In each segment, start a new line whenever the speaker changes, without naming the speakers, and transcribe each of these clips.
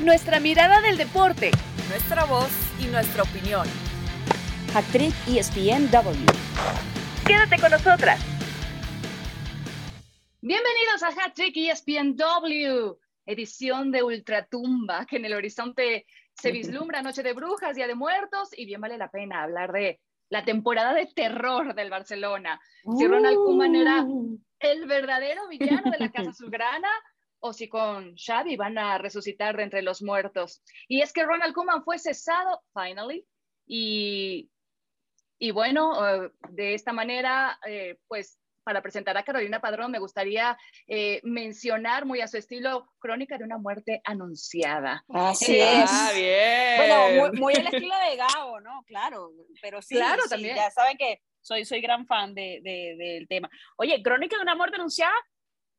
nuestra mirada del deporte,
nuestra voz y nuestra opinión.
Actriz ESPNW.
Quédate con nosotras.
Bienvenidos a Hat-Trick ESPNW, edición de Ultratumba, que en el horizonte se vislumbra Noche de Brujas, Día de Muertos, y bien vale la pena hablar de la temporada de terror del Barcelona. Si Ronald Koeman era uh. el verdadero villano de la Casa Azulgrana, o si con Xavi van a resucitar de entre los muertos. Y es que Ronald Koeman fue cesado, finally, y, y bueno, eh, de esta manera, eh, pues para presentar a Carolina Padrón, me gustaría eh, mencionar muy a su estilo Crónica de una muerte anunciada.
Así es.
Ah, bien.
Bueno, muy, el estilo de Gabo, ¿no? Claro, pero sí,
claro,
sí,
también.
ya saben que soy, soy gran fan de, de, del tema. Oye, Crónica de una muerte anunciada,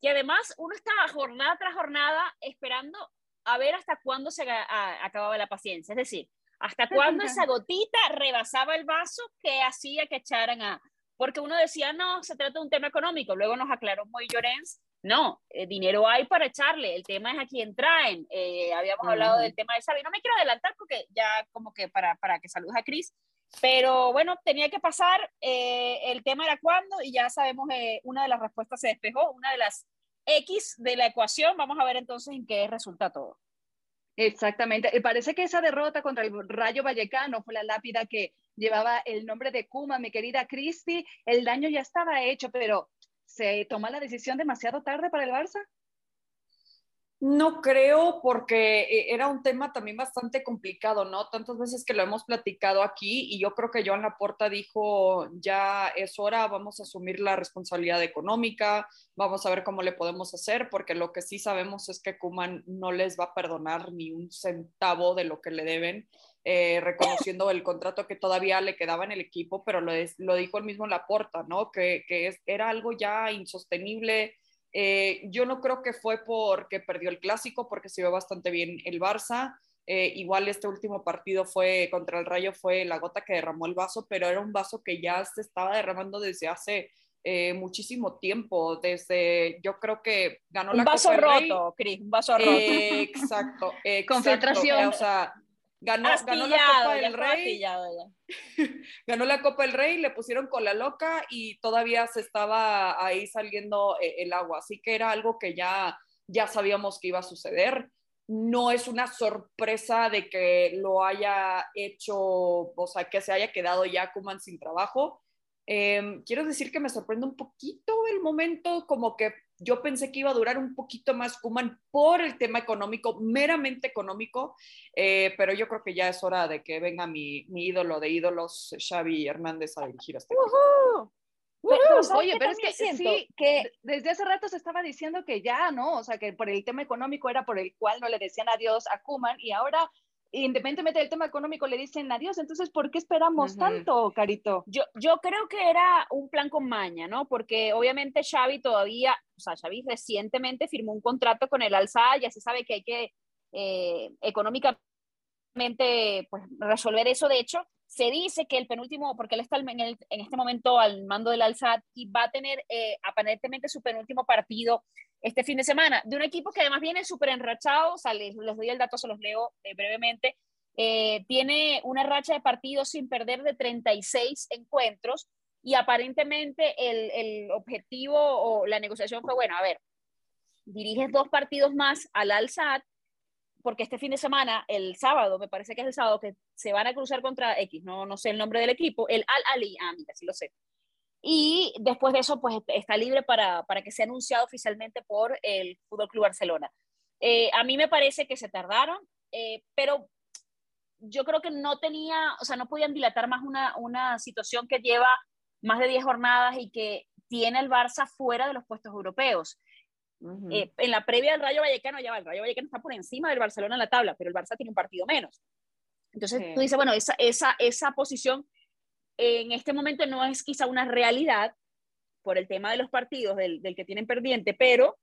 y además uno estaba jornada tras jornada esperando a ver hasta cuándo se acababa la paciencia, es decir, hasta cuándo esa gotita rebasaba el vaso que hacía que echaran a, porque uno decía, no, se trata de un tema económico, luego nos aclaró muy Llorens, no, eh, dinero hay para echarle, el tema es a quién traen, eh, habíamos hablado del tema de Xavi, no me quiero adelantar porque ya como que para, para que saludes a Cris, pero bueno, tenía que pasar, eh, el tema era cuándo y ya sabemos, una de las respuestas se despejó, una de las X de la ecuación, vamos a ver entonces en qué resulta todo.
Exactamente. Parece que esa derrota contra el Rayo Vallecano fue la lápida que llevaba el nombre de Kuma, mi querida Cristi. El daño ya estaba hecho, pero ¿se toma la decisión demasiado tarde para el Barça?
No creo porque eh, era un tema también bastante complicado, ¿no? Tantas veces que lo hemos platicado aquí y yo creo que Joan Laporta dijo, ya es hora, vamos a asumir la responsabilidad económica, vamos a ver cómo le podemos hacer, porque lo que sí sabemos es que Kuman no les va a perdonar ni un centavo de lo que le deben, eh, reconociendo el contrato que todavía le quedaba en el equipo, pero lo, lo dijo el mismo Laporta, ¿no? Que, que es, era algo ya insostenible eh, yo no creo que fue porque perdió el clásico, porque se vio bastante bien el Barça. Eh, igual este último partido fue contra el Rayo, fue la gota que derramó el vaso, pero era un vaso que ya se estaba derramando desde hace eh, muchísimo tiempo. Desde, yo creo que ganó
un
la
vaso
Copa
roto, Cris, un vaso roto.
exacto, exacto.
Concentración.
O sea, Ganó, ganó, la Copa del Rey. ganó la Copa del Rey, le pusieron con la loca y todavía se estaba ahí saliendo eh, el agua. Así que era algo que ya, ya sabíamos que iba a suceder. No es una sorpresa de que lo haya hecho, o sea, que se haya quedado ya Kuman sin trabajo. Em, quiero decir que me sorprende un poquito el momento, como que yo pensé que iba a durar un poquito más Kuman por el tema económico, meramente económico, eh, pero yo creo que ya es hora de que venga mi, mi ídolo de ídolos, Xavi Hernández, a dirigir este
Oye, pero es que sí, que desde hace rato se estaba diciendo que ya, ¿no? O sea, que por el tema económico era por el cual no le decían adiós a Kuman y ahora independientemente del tema económico, le dicen adiós. Entonces, ¿por qué esperamos tanto, Carito?
Yo, yo creo que era un plan con maña, ¿no? Porque obviamente Xavi todavía, o sea, Xavi recientemente firmó un contrato con el Alza, ya se sabe que hay que eh, económicamente pues, resolver eso. De hecho, se dice que el penúltimo, porque él está en, en este momento al mando del Alzad y va a tener eh, aparentemente su penúltimo partido este fin de semana, de un equipo que además viene súper enrachado, o sea, les, doy el dato, se los leo eh, brevemente, eh, tiene una racha de partidos sin perder de 36 encuentros y aparentemente el, el objetivo o la negociación fue, bueno, a ver, diriges dos partidos más al Alzad porque este fin de semana, el sábado, me parece que es el sábado, que se van a cruzar contra X, no, no sé el nombre del equipo, el Al-Ali, ah, mira, sí lo sé. Y después de eso, pues está libre para, para que sea anunciado oficialmente por el Fútbol Club Barcelona. Eh, a mí me parece que se tardaron, eh, pero yo creo que no tenía, o sea, no podían dilatar más una, una situación que lleva más de 10 jornadas y que tiene el Barça fuera de los puestos europeos. Eh, en la previa del Rayo Vallecano, ya va, el Rayo Vallecano está por encima del Barcelona en la tabla, pero el Barça tiene un partido menos. Entonces tú dices, bueno, esa, esa, esa posición en este momento no es quizá una realidad por el tema de los partidos del, que tienen perdiente, pero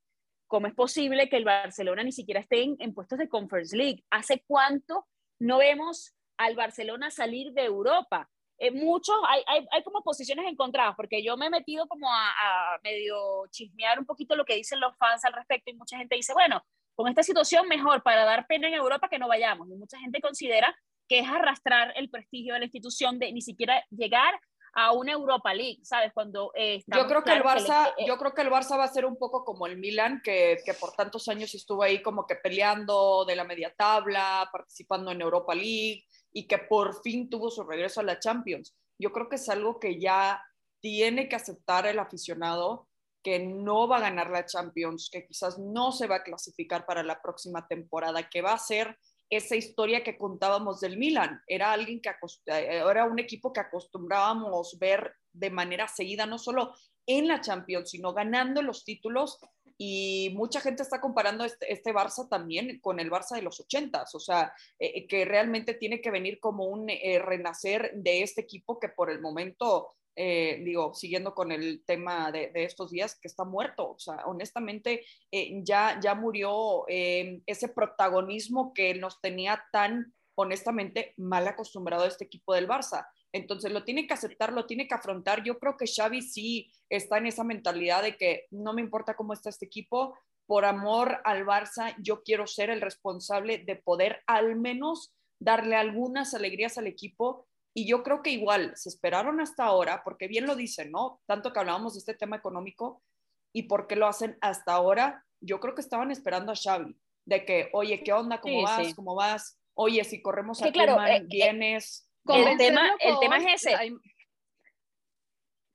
¿cómo es posible que el Barcelona ni siquiera esté en, puestos de Conference League? ¿Hace cuánto no vemos al Barcelona salir de Europa? Eh, muchos, hay, hay, hay, como posiciones encontradas, porque yo me he metido como a, medio chismear un poquito lo que dicen los fans al respecto y mucha gente dice, bueno, con esta situación mejor para dar pena en Europa que no vayamos. Y mucha gente considera que es arrastrar el prestigio de la institución de ni siquiera llegar a una Europa League, ¿sabes? Cuando
eh, yo creo que el Barça, yo creo que el Barça va a ser un poco como el Milan, que, que, por tantos años estuvo ahí como que peleando de la media tabla, participando en Europa League y que por fin tuvo su regreso a la Champions. Yo creo que es algo que ya tiene que aceptar el aficionado que no va a ganar la Champions, que quizás no se va a clasificar para la próxima temporada, que va a ser esa historia que contábamos del Milan. Era alguien que eh, era un equipo que acostumbrábamos ver de manera seguida, no solo en la Champions, sino ganando los títulos. Y mucha gente está comparando este, este Barça también con el Barça de los ochentas, o sea, eh, que realmente tiene que venir como un eh, renacer de este equipo que por el momento eh, digo, siguiendo con el tema de, estos días, que está muerto. O sea, honestamente, eh, ya, ya murió eh, ese protagonismo que nos tenía tan, honestamente, mal acostumbrado este equipo del Barça. Entonces lo tiene que aceptar, lo tiene que afrontar. Yo creo que Xavi sí está en esa mentalidad de que no me importa cómo está este equipo, por amor al Barça, yo quiero ser el responsable de poder al menos darle algunas alegrías al equipo y yo creo que igual se esperaron hasta ahora, porque bien lo dicen, ¿no? Tanto que hablábamos de este tema económico y por qué lo hacen hasta ahora, yo creo que estaban esperando a Xavi, de que, oye, ¿qué onda? ¿Cómo vas? ¿Cómo vas? Oye, si corremos a
claro,
eh, eh, vienes.
el, tema, el tema es ese.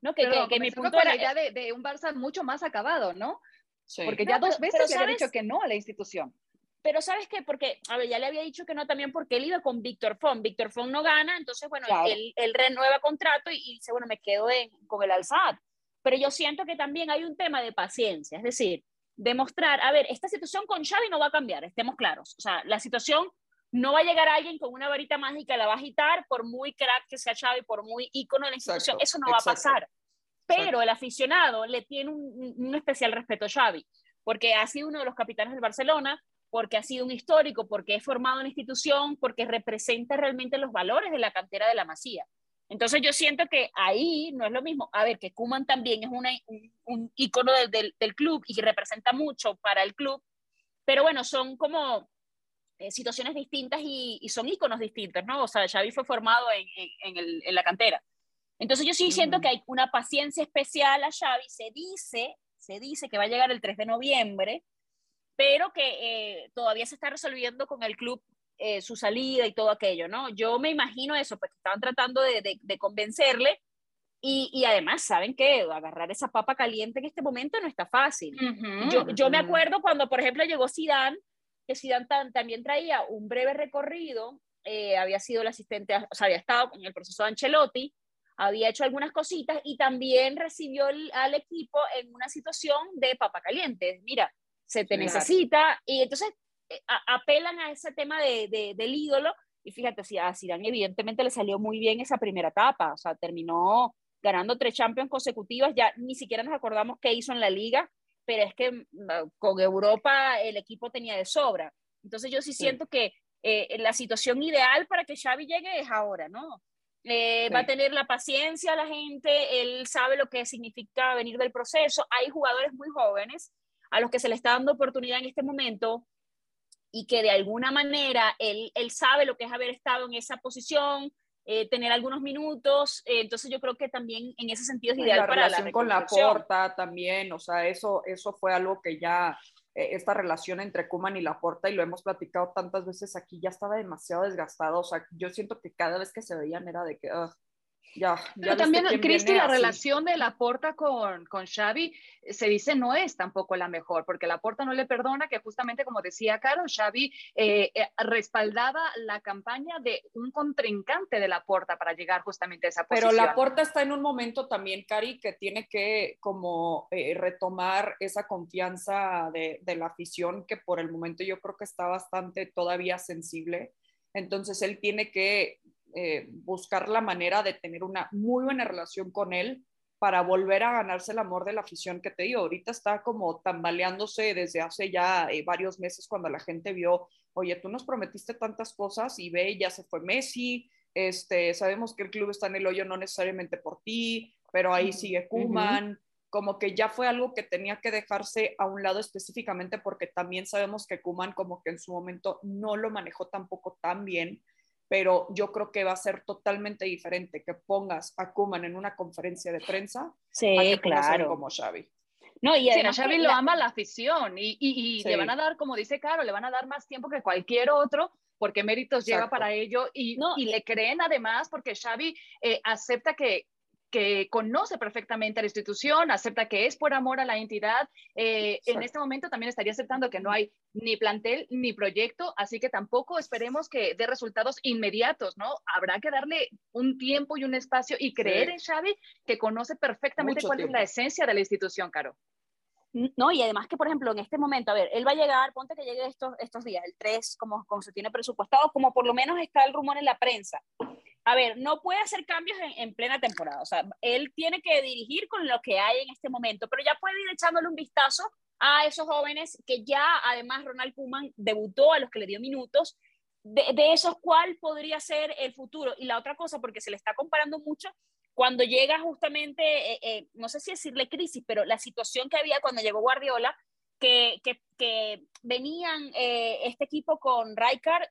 No, que, que, mi punto era la idea de, de, un Barça mucho más acabado, ¿no? Sí. Porque ya dos veces se ha dicho que no a la institución.
Pero ¿sabes qué? Porque, a ver, ya le había dicho que no también porque él iba con Víctor Font. Víctor Font no gana, entonces, bueno, él, él, renueva contrato y, dice, bueno, me quedo con el Alzad. Pero yo siento que también hay un tema de paciencia, es decir, demostrar, a ver, esta situación con Xavi no va a cambiar, estemos claros. O sea, la situación no va a llegar alguien con una varita mágica, la va a agitar, por muy crack que sea Xavi, por muy ícono de la institución, eso no va a pasar. Pero el aficionado le tiene un, un especial respeto a Xavi, porque ha sido uno de los capitanes del Barcelona, porque ha sido un histórico, porque es formado en institución, porque representa realmente los valores de la cantera de la Masía. Entonces yo siento que ahí no es lo mismo. A ver, que Kuman también es una, un, un ícono del, del, club y representa mucho para el club, pero bueno, son como eh, situaciones distintas y, y, son íconos distintos, ¿no? O sea, Xavi fue formado en, en, el, en la cantera. Entonces yo sí siento que hay una paciencia especial a Xavi. Se dice, se dice que va a llegar el 3 de noviembre, pero que eh, todavía se está resolviendo con el club eh, su salida y todo aquello, ¿no? Yo me imagino eso, pues estaban tratando de, de, convencerle y, y, además, ¿saben qué? Agarrar esa papa caliente en este momento no está fácil. yo, yo, me acuerdo cuando, por ejemplo, llegó Zidane, que Zidane también traía un breve recorrido, eh, había sido el asistente, o sea, había estado en el proceso de Ancelotti, había hecho algunas cositas y también recibió al equipo en una situación de papa caliente. Mira, se te necesita, y entonces eh, apelan a ese tema de, del ídolo, y fíjate, si a Zidane evidentemente le salió muy bien esa primera etapa, o sea, terminó ganando tres Champions consecutivas, ya ni siquiera nos acordamos qué hizo en la liga, pero es que mm, con Europa el equipo tenía de sobra. Entonces yo sí, siento que eh, la situación ideal para que Xavi llegue es ahora, ¿no? Eh, va a tener la paciencia la gente, él sabe lo que significa venir del proceso. Hay jugadores muy jóvenes a los que se le está dando oportunidad en este momento y que de alguna manera él, él sabe lo que es haber estado en esa posición, eh, tener algunos minutos, eh, entonces yo creo que también en ese sentido es ideal
la
para
relación con la porta también, o sea, eso, eso fue algo que ya, eh, esta relación entre Kuman y la porta, y lo hemos platicado tantas veces aquí, ya estaba demasiado desgastado, o sea, yo siento que cada vez que se veían era de que, ya,
Pero también, Cristi, la relación de Laporta con, con Xavi se dice no es tampoco la mejor, porque Laporta no le perdona que justamente, como decía Caro, Xavi eh, eh, respaldaba la campaña de un contrincante de Laporta para llegar justamente a esa posición.
Pero Laporta está en un momento también, Cari, que tiene que como eh, retomar esa confianza de, de la afición, que por el momento yo creo que está bastante todavía sensible. Entonces él tiene que eh, buscar la manera de tener una muy buena relación con él para volver a ganarse el amor de la afición que te digo. Ahorita está como tambaleándose desde hace ya eh, varios meses cuando la gente vio, oye, tú nos prometiste tantas cosas y ve, ya se fue Messi, este, sabemos que el club está en el hoyo no necesariamente por ti, pero ahí sigue Kuman. como que ya fue algo que tenía que dejarse a un lado específicamente porque también sabemos que Kuman como que en su momento no lo manejó tampoco tan bien, pero yo creo que va a ser totalmente diferente que pongas a Kuman en una conferencia de prensa
sí,
a que
claro.
como Xavi.
No, y además Xavi lo ama la afición y, y, y le van a dar, como dice Caro, le van a dar más tiempo que cualquier otro porque méritos lleva para ello y, no. y le creen además porque Xavi eh, acepta que, que conoce perfectamente a la institución, acepta que es por amor a la entidad. Eh, en este momento también estaría aceptando que no hay ni plantel ni proyecto, así que tampoco esperemos que dé resultados inmediatos, ¿no? Habrá que darle un tiempo y un espacio y creer sí. en Xavi, que conoce perfectamente Mucho cuál tiempo. es la esencia de la institución, Caro.
No, y además que, por ejemplo, en este momento, a ver, él va a llegar, ponte que llegue estos, estos días, el 3, como, como se tiene presupuestado, como por lo menos está el rumor en la prensa a ver, no puede hacer cambios en, en, plena temporada. O sea, él tiene que dirigir con lo que hay en este momento, pero ya puede ir echándole un vistazo a esos jóvenes que ya, además, Ronald Koeman debutó, a los que le dio minutos. De, de esos, ¿cuál podría ser el futuro? Y la otra cosa, porque se le está comparando mucho, cuando llega justamente, eh, eh, no sé si decirle crisis, pero la situación que había cuando llegó Guardiola, que, que, que venían eh, este equipo con Rijkaard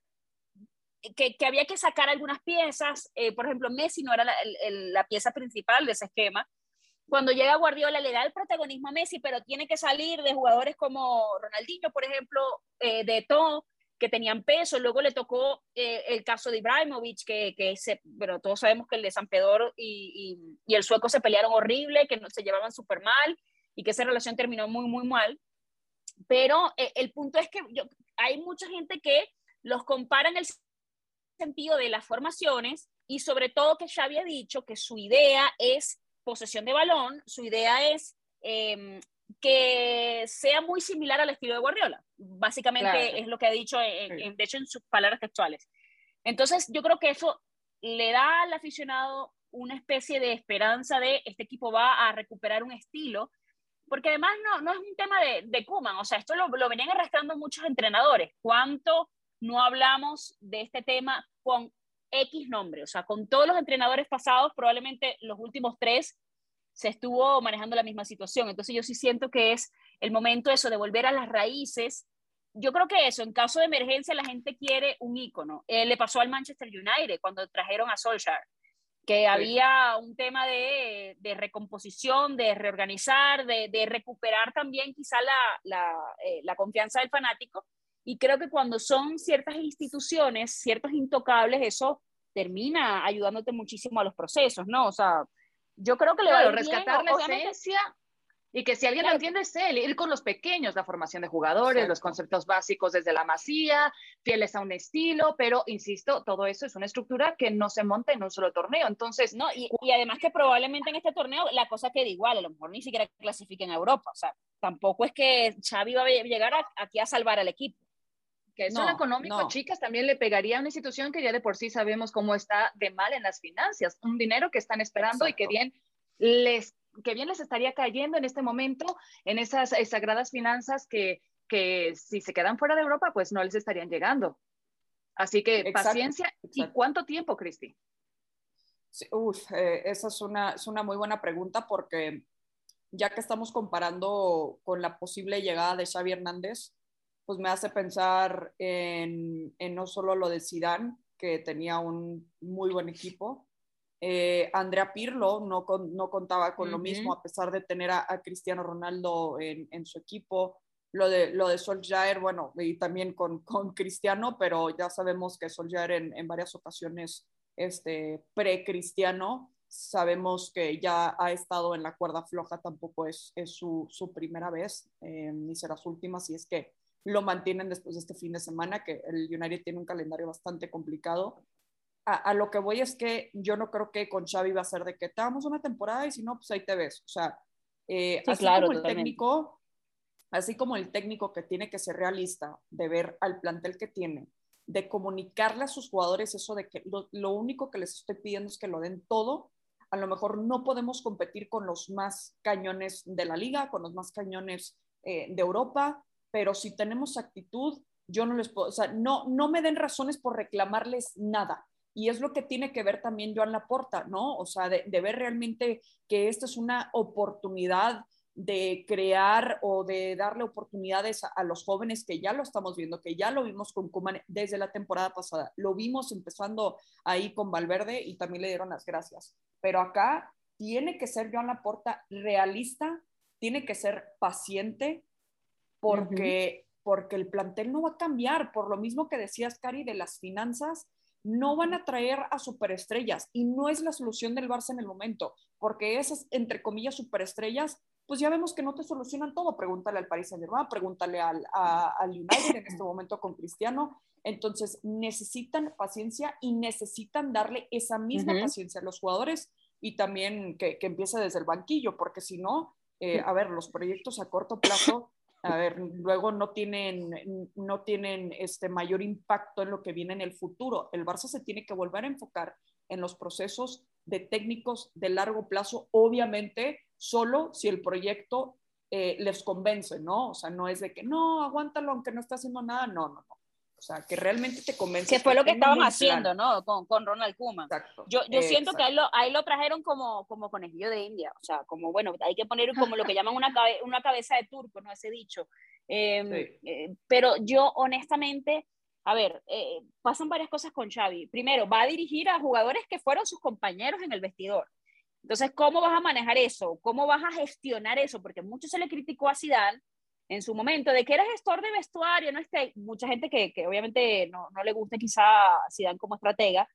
que, que, había que sacar algunas piezas, eh, por ejemplo, Messi no era la, el, la, pieza principal de ese esquema. Cuando llega Guardiola le da el protagonismo a Messi, pero tiene que salir de jugadores como Ronaldinho, por ejemplo, eh, de todo, que tenían peso. Luego le tocó eh, el caso de Ibrahimovic, que, que se, pero todos sabemos que el de San Pedro y, y, y el sueco se pelearon horrible, que no, se llevaban súper mal y que esa relación terminó muy, muy mal. Pero eh, el punto es que yo, hay mucha gente que los compara en el sentido de las formaciones y sobre todo que ya había dicho que su idea es posesión de balón, su idea es eh, que sea muy similar al estilo de Guardiola. Básicamente claro. es lo que ha dicho, en, en, de hecho, en sus palabras textuales. Entonces, yo creo que eso le da al aficionado una especie de esperanza de este equipo va a recuperar un estilo, porque además no, no es un tema de, de Kuman, o sea, esto lo, lo venían arrastrando muchos entrenadores. ¿Cuánto no hablamos de este tema con X nombre, o sea, con todos los entrenadores pasados, probablemente los últimos tres se estuvo manejando la misma situación. Entonces yo sí siento que es el momento eso de volver a las raíces. Yo creo que eso, en caso de emergencia, la gente quiere un ícono. Eh, le pasó al Manchester United cuando trajeron a Solskjaer, que sí. había un tema de, de, recomposición, de reorganizar, de, de recuperar también quizá la, la, eh, la confianza del fanático y creo que cuando son ciertas instituciones, ciertos intocables, eso termina ayudándote muchísimo a los procesos, ¿no? O sea, yo creo que le
claro,
va a
rescatar bien, la esencia y que si alguien claro. lo entiende es él, ir con los pequeños, la formación de jugadores, Exacto. los conceptos básicos desde la masía, fieles a un estilo, pero insisto, todo eso es una estructura que no se monta en un solo torneo. Entonces,
no, y, y además que probablemente en este torneo la cosa quede igual, a lo mejor ni siquiera clasifiquen a Europa, o sea, tampoco es que Xavi va a llegar a, aquí a salvar al equipo
que eso no, en económico, no. chicas, también le pegaría a una institución que ya de por sí sabemos cómo está de mal en las finanzas, un dinero que están esperando Exacto. y que bien les que bien les estaría cayendo en este momento en esas sagradas finanzas que, que si se quedan fuera de Europa, pues no les estarían llegando. Así que Exacto. paciencia. Exacto. ¿Y cuánto tiempo, Cristi?
Sí, uf, eh, esa es una, es una muy buena pregunta porque ya que estamos comparando con la posible llegada de Xavi Hernández, pues me hace pensar en, en no solo lo de Zidane, que tenía un muy buen equipo, eh, Andrea Pirlo no, con, no contaba con uh -huh. lo mismo, a pesar de tener a, a Cristiano Ronaldo en, en, su equipo. Lo de, lo de Solskjaer, bueno, y también con, con Cristiano, pero ya sabemos que Solskjaer en, en varias ocasiones este, pre-cristiano, sabemos que ya ha estado en la cuerda floja, tampoco es, es su, su primera vez, eh, ni será su última, si es que lo mantienen después de este fin de semana, que el United tiene un calendario bastante complicado. A, a, lo que voy es que yo no creo que con Xavi va a ser de que te damos una temporada y si no, pues ahí te ves. O sea, eh, sí, así claro, como el totalmente. técnico, así como el técnico que tiene que ser realista, de ver al plantel que tiene, de comunicarle a sus jugadores eso de que lo, lo único que les estoy pidiendo es que lo den todo. A lo mejor no podemos competir con los más cañones de la liga, con los más cañones eh, de Europa, pero si tenemos actitud, yo no les puedo, o sea, no, no me den razones por reclamarles nada. y es lo que tiene que ver también Joan Laporta, ¿no? O sea, de, ver realmente que esta es una oportunidad de crear o de darle oportunidades a, los jóvenes que ya lo estamos viendo, que ya lo vimos con Kuman desde la temporada pasada. Lo vimos empezando ahí con Valverde y también le dieron las gracias. Pero acá tiene que ser Joan Laporta realista, tiene que ser paciente, porque, porque el plantel no va a cambiar. Por lo mismo que decías, Cari, de las finanzas, no van a traer a superestrellas y no es la solución del Barça en el momento, porque esas, entre comillas, superestrellas pues ya vemos que no te solucionan todo. Pregúntale al Paris Saint Germain, pregúntale al, al United en este momento con Cristiano. Entonces necesitan paciencia y necesitan darle esa misma paciencia a los jugadores y también que, que empiece desde el banquillo, porque si no, eh, a ver, los proyectos a corto plazo, a ver, luego no tienen, no tienen este mayor impacto en lo que viene en el futuro. El Barça se tiene que volver a enfocar en los procesos de técnicos de largo plazo, obviamente solo si el proyecto eh, les convence, ¿no? O sea, no es de que no, aguántalo aunque no está haciendo nada, no, no, no. O sea, que realmente te convence.
Que fue lo que estaban haciendo, ¿no? Con, con, Ronald Koeman.
Exacto.
Yo, yo siento que ahí lo, ahí lo trajeron como, como conejillo de India. O sea, como, bueno, hay que poner como lo que llaman una, una cabeza de turco, ¿no? Ese dicho. Em, eh, pero yo, honestamente, a ver, eh, pasan varias cosas con Xavi. Primero, va a dirigir a jugadores que fueron sus compañeros en el vestidor. Entonces, ¿cómo vas a manejar eso? ¿Cómo vas a gestionar eso? Porque mucho se le criticó a Zidane en su momento de que era gestor de vestuario, ¿no? Este, mucha gente que, que obviamente no, no, le gusta quizá Zidane como estratega,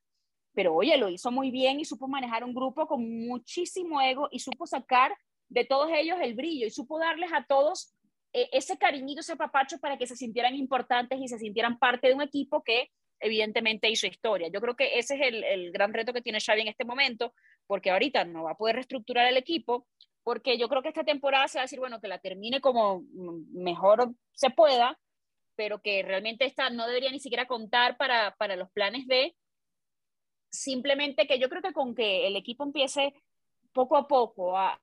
pero oye, lo hizo muy bien y supo manejar un grupo con muchísimo ego y supo sacar de todos ellos el brillo y supo darles a todos eh, ese cariñito, ese papacho para que se sintieran importantes y se sintieran parte de un equipo que evidentemente hizo historia. Yo creo que ese es el, el, gran reto que tiene Xavi en este momento, porque ahorita no va a poder reestructurar el equipo, porque yo creo que esta temporada se va a decir, bueno, que la termine como mejor se pueda, pero que realmente esta no debería ni siquiera contar para, para los planes B, simplemente que yo creo que con que el equipo empiece poco a poco a,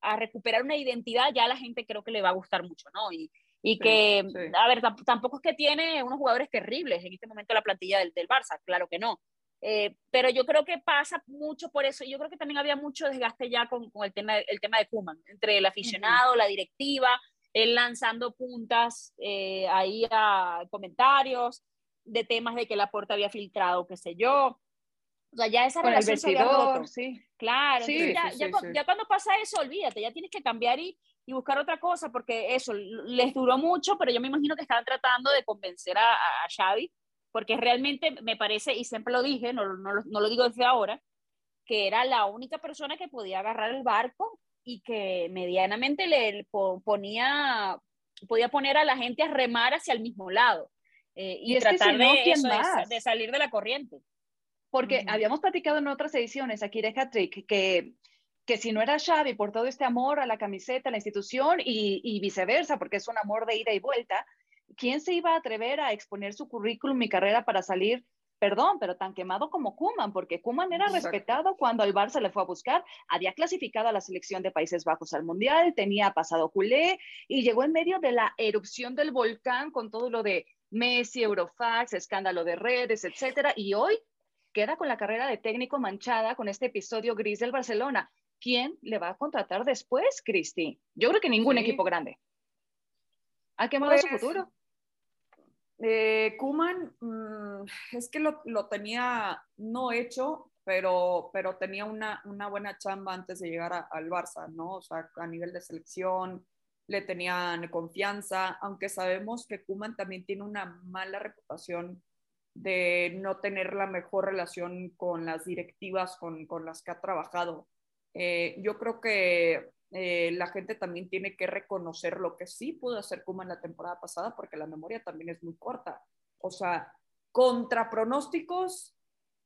a recuperar una identidad, ya a la gente creo que le va a gustar mucho, ¿no? Y, y que, a ver, tampoco es que tiene unos jugadores terribles en este momento la plantilla del, del Barça, claro que no. Eh, pero yo creo que pasa mucho por eso. Yo creo que también había mucho desgaste ya con, con el, tema, el tema de Kuman, entre el aficionado, la directiva, él lanzando puntas eh, ahí a comentarios de temas de que la puerta había filtrado, qué sé yo. O sea, ya esa
con
relación
el vestidor, sí.
Claro,
sí,
ya,
sí,
ya,
sí,
ya, ya, cuando pasa eso, olvídate, ya tienes que cambiar y, y buscar otra cosa, porque eso les duró mucho, pero yo me imagino que estaban tratando de convencer a, a Xavi, porque realmente me parece, y siempre lo dije, no, no, no, lo digo desde ahora, que era la única persona que podía agarrar el barco y que medianamente le ponía, podía poner a la gente a remar hacia el mismo lado eh, y,
y
tratar
si no,
de, eso,
de,
de, salir de la corriente.
Porque habíamos platicado en otras ediciones aquí de Hattrick que que si no era Xavi por todo este amor a la camiseta, a la institución y, y, viceversa, porque es un amor de ida y vuelta, ¿quién se iba a atrever a exponer su currículum y carrera para salir, perdón, pero tan quemado como Kuman? Porque Kuman era Exacto. respetado cuando el Barça le fue a buscar, había clasificado a la selección de Países Bajos al Mundial, tenía pasado culé y llegó en medio de la erupción del volcán con todo lo de Messi, Eurofax, escándalo de redes, etcétera, y hoy queda con la carrera de técnico manchada con este episodio gris del Barcelona. ¿quién le va a contratar después, Cristi? Yo creo que ningún sí. equipo grande. ¿Ha quemado pues, su futuro?
Eh, Kuman, mmm, es que lo, lo, tenía no hecho, pero, pero tenía una, una, buena chamba antes de llegar a, al Barça, ¿no? O sea, a nivel de selección, le tenían confianza, aunque sabemos que Kuman también tiene una mala reputación de no tener la mejor relación con las directivas con, con las que ha trabajado. Eh, yo creo que eh, la gente también tiene que reconocer lo que sí pudo hacer Kuma en la temporada pasada, porque la memoria también es muy corta. O sea, contra pronósticos,